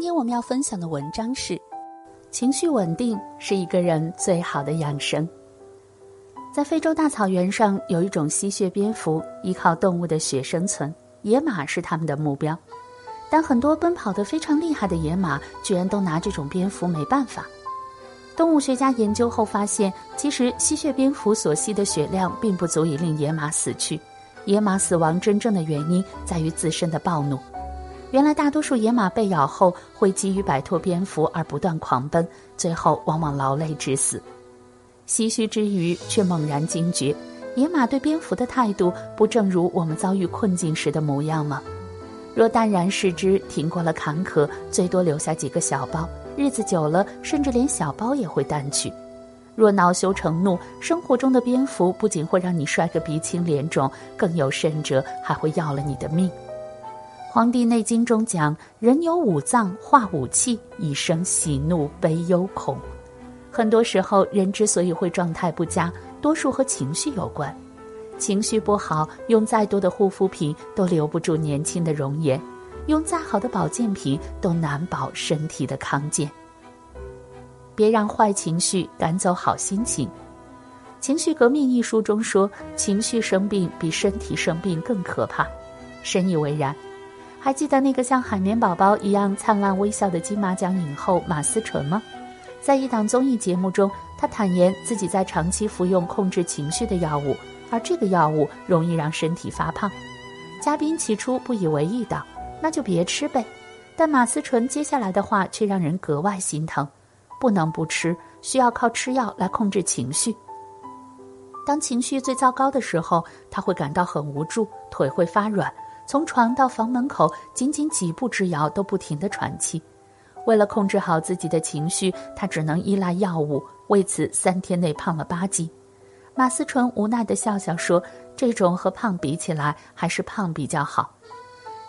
今天我们要分享的文章是：情绪稳定是一个人最好的养生。在非洲大草原上，有一种吸血蝙蝠，依靠动物的血生存，野马是他们的目标。但很多奔跑得非常厉害的野马，居然都拿这种蝙蝠没办法。动物学家研究后发现，其实吸血蝙蝠所吸的血量并不足以令野马死去，野马死亡真正的原因在于自身的暴怒。原来，大多数野马被咬后会急于摆脱蝙蝠而不断狂奔，最后往往劳累致死。唏嘘之余，却猛然惊觉，野马对蝙蝠的态度，不正如我们遭遇困境时的模样吗？若淡然视之，挺过了坎坷，最多留下几个小包；日子久了，甚至连小包也会淡去。若恼羞成怒，生活中的蝙蝠不仅会让你摔个鼻青脸肿，更有甚者，还会要了你的命。《黄帝内经》中讲，人有五脏化五气，以生喜怒悲忧恐。很多时候，人之所以会状态不佳，多数和情绪有关。情绪不好，用再多的护肤品都留不住年轻的容颜，用再好的保健品都难保身体的康健。别让坏情绪赶走好心情。《情绪革命》一书中说，情绪生病比身体生病更可怕，深以为然。还记得那个像海绵宝宝一样灿烂微笑的金马奖影后马思纯吗？在一档综艺节目中，她坦言自己在长期服用控制情绪的药物，而这个药物容易让身体发胖。嘉宾起初不以为意道：“那就别吃呗。”但马思纯接下来的话却让人格外心疼：“不能不吃，需要靠吃药来控制情绪。当情绪最糟糕的时候，他会感到很无助，腿会发软。”从床到房门口，仅仅几步之遥，都不停地喘气。为了控制好自己的情绪，他只能依赖药物，为此三天内胖了八斤。马思纯无奈地笑笑说：“这种和胖比起来，还是胖比较好。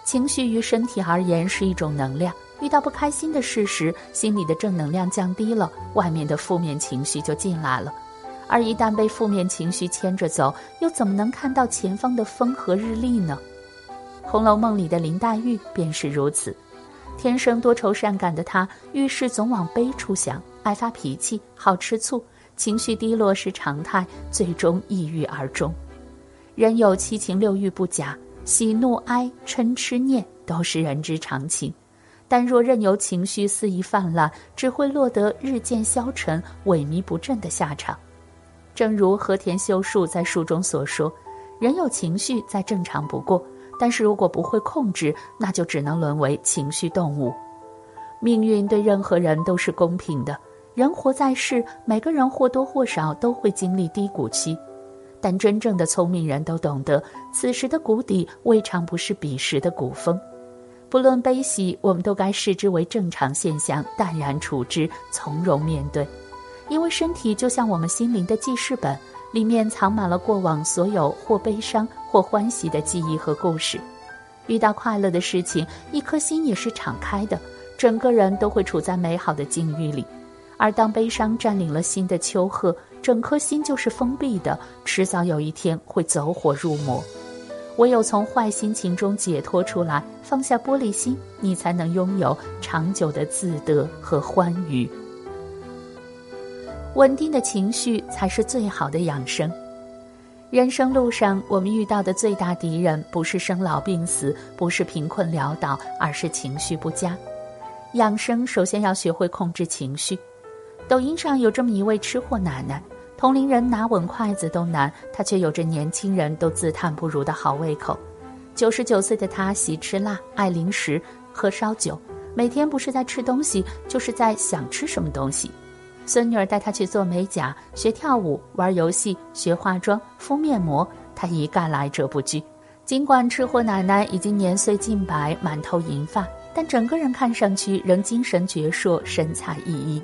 情绪于身体而言是一种能量，遇到不开心的事时，心里的正能量降低了，外面的负面情绪就进来了。而一旦被负面情绪牵着走，又怎么能看到前方的风和日丽呢？”《红楼梦》里的林黛玉便是如此，天生多愁善感的她，遇事总往悲处想，爱发脾气，好吃醋，情绪低落是常态，最终抑郁而终。人有七情六欲不假，喜怒哀嗔痴念都是人之常情，但若任由情绪肆意泛滥，只会落得日渐消沉、萎靡不振的下场。正如和田修树在书中所说：“人有情绪再正常不过。”但是如果不会控制，那就只能沦为情绪动物。命运对任何人都是公平的，人活在世，每个人或多或少都会经历低谷期。但真正的聪明人都懂得，此时的谷底未尝不是彼时的谷峰。不论悲喜，我们都该视之为正常现象，淡然处之，从容面对。因为身体就像我们心灵的记事本。里面藏满了过往所有或悲伤或欢喜的记忆和故事。遇到快乐的事情，一颗心也是敞开的，整个人都会处在美好的境遇里；而当悲伤占领了心的丘壑，整颗心就是封闭的，迟早有一天会走火入魔。唯有从坏心情中解脱出来，放下玻璃心，你才能拥有长久的自得和欢愉。稳定的情绪才是最好的养生。人生路上，我们遇到的最大敌人不是生老病死，不是贫困潦倒，而是情绪不佳。养生首先要学会控制情绪。抖音上有这么一位吃货奶奶，同龄人拿稳筷子都难，她却有着年轻人都自叹不如的好胃口。九十九岁的她喜吃辣，爱零食，喝烧酒，每天不是在吃东西，就是在想吃什么东西。孙女儿带她去做美甲、学跳舞、玩游戏、学化妆、敷面膜，她一概来者不拒。尽管吃货奶奶已经年岁近百，满头银发，但整个人看上去仍精神矍铄，神采奕奕。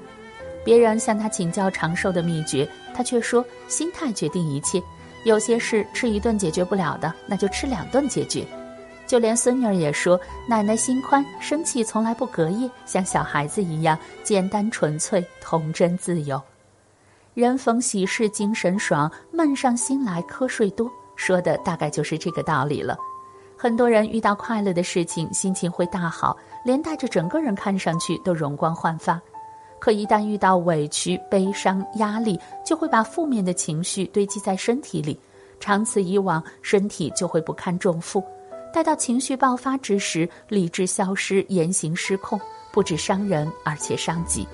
别人向她请教长寿的秘诀，她却说：“心态决定一切，有些事吃一顿解决不了的，那就吃两顿解决。”就连孙女儿也说：“奶奶心宽，生气从来不隔夜，像小孩子一样简单纯粹、童真自由。人逢喜事精神爽，闷上心来瞌睡多。”说的大概就是这个道理了。很多人遇到快乐的事情，心情会大好，连带着整个人看上去都容光焕发。可一旦遇到委屈、悲伤、压力，就会把负面的情绪堆积在身体里，长此以往，身体就会不堪重负。待到情绪爆发之时，理智消失，言行失控，不止伤人，而且伤己。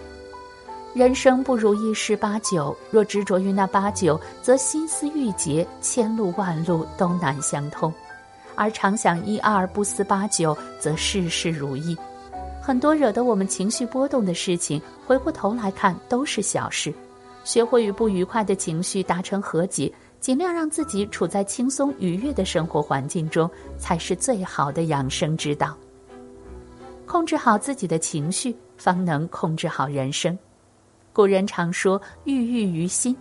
人生不如意事八九，若执着于那八九，则心思郁结，千路万路都难相通；而常想一二，不思八九，则事事如意。很多惹得我们情绪波动的事情，回过头来看都是小事。学会与不愉快的情绪达成和解。尽量让自己处在轻松愉悦的生活环境中，才是最好的养生之道。控制好自己的情绪，方能控制好人生。古人常说“郁郁于心”，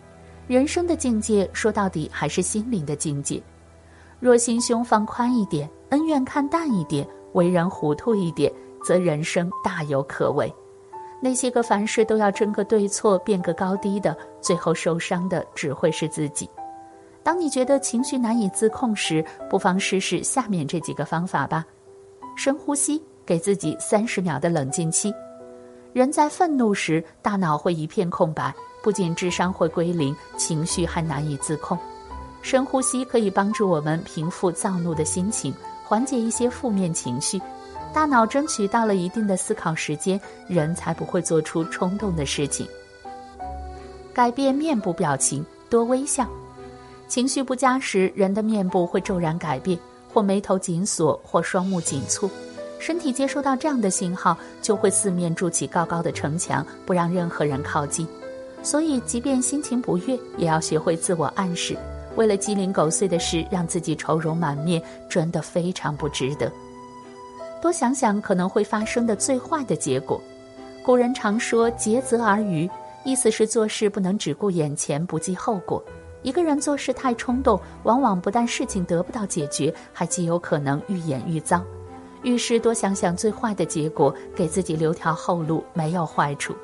人生的境界说到底还是心灵的境界。若心胸放宽一点，恩怨看淡一点，为人糊涂一点，则人生大有可为。那些个凡事都要争个对错、辩个高低的，最后受伤的只会是自己。当你觉得情绪难以自控时，不妨试试下面这几个方法吧：深呼吸，给自己三十秒的冷静期。人在愤怒时，大脑会一片空白，不仅智商会归零，情绪还难以自控。深呼吸可以帮助我们平复躁怒的心情，缓解一些负面情绪。大脑争取到了一定的思考时间，人才不会做出冲动的事情。改变面部表情，多微笑。情绪不佳时，人的面部会骤然改变，或眉头紧锁，或双目紧蹙。身体接收到这样的信号，就会四面筑起高高的城墙，不让任何人靠近。所以，即便心情不悦，也要学会自我暗示。为了鸡零狗碎的事，让自己愁容满面，真的非常不值得。多想想可能会发生的最坏的结果。古人常说“竭泽而渔”，意思是做事不能只顾眼前，不计后果。一个人做事太冲动，往往不但事情得不到解决，还极有可能愈演愈糟。遇事多想想最坏的结果，给自己留条后路，没有坏处。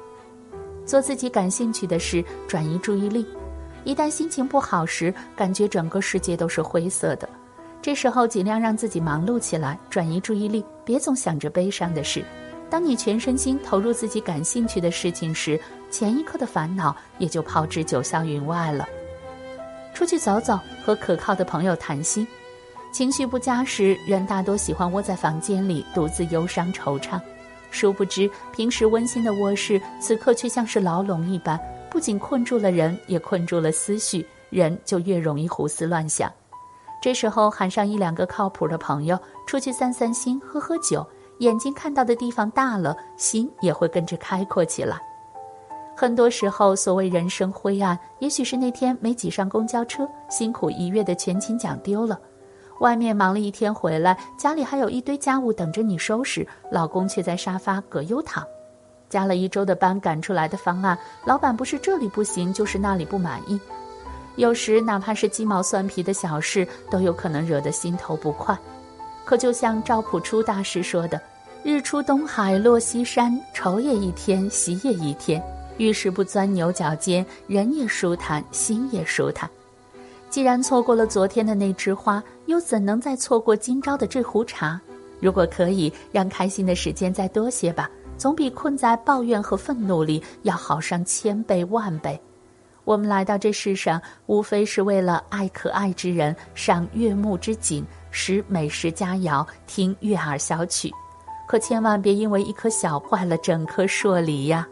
做自己感兴趣的事，转移注意力。一旦心情不好时，感觉整个世界都是灰色的，这时候尽量让自己忙碌起来，转移注意力，别总想着悲伤的事。当你全身心投入自己感兴趣的事情时，前一刻的烦恼也就抛之九霄云外了。出去走走，和可靠的朋友谈心。情绪不佳时，人大多喜欢窝在房间里独自忧伤惆怅。殊不知，平时温馨的卧室，此刻却像是牢笼一般，不仅困住了人，也困住了思绪，人就越容易胡思乱想。这时候，喊上一两个靠谱的朋友，出去散散心，喝喝酒，眼睛看到的地方大了，心也会跟着开阔起来。很多时候，所谓人生灰暗，也许是那天没挤上公交车，辛苦一月的全勤奖丢了；外面忙了一天回来，家里还有一堆家务等着你收拾，老公却在沙发葛优躺；加了一周的班赶出来的方案，老板不是这里不行，就是那里不满意。有时，哪怕是鸡毛蒜皮的小事，都有可能惹得心头不快。可就像赵朴初大师说的：“日出东海落西山，愁也一天，喜也一天。”遇事不钻牛角尖，人也舒坦，心也舒坦。既然错过了昨天的那枝花，又怎能再错过今朝的这壶茶？如果可以让开心的时间再多些吧，总比困在抱怨和愤怒里要好上千倍万倍。我们来到这世上，无非是为了爱可爱之人，赏悦目之景，食美食佳肴，听悦耳小曲。可千万别因为一颗小坏了整颗硕梨呀！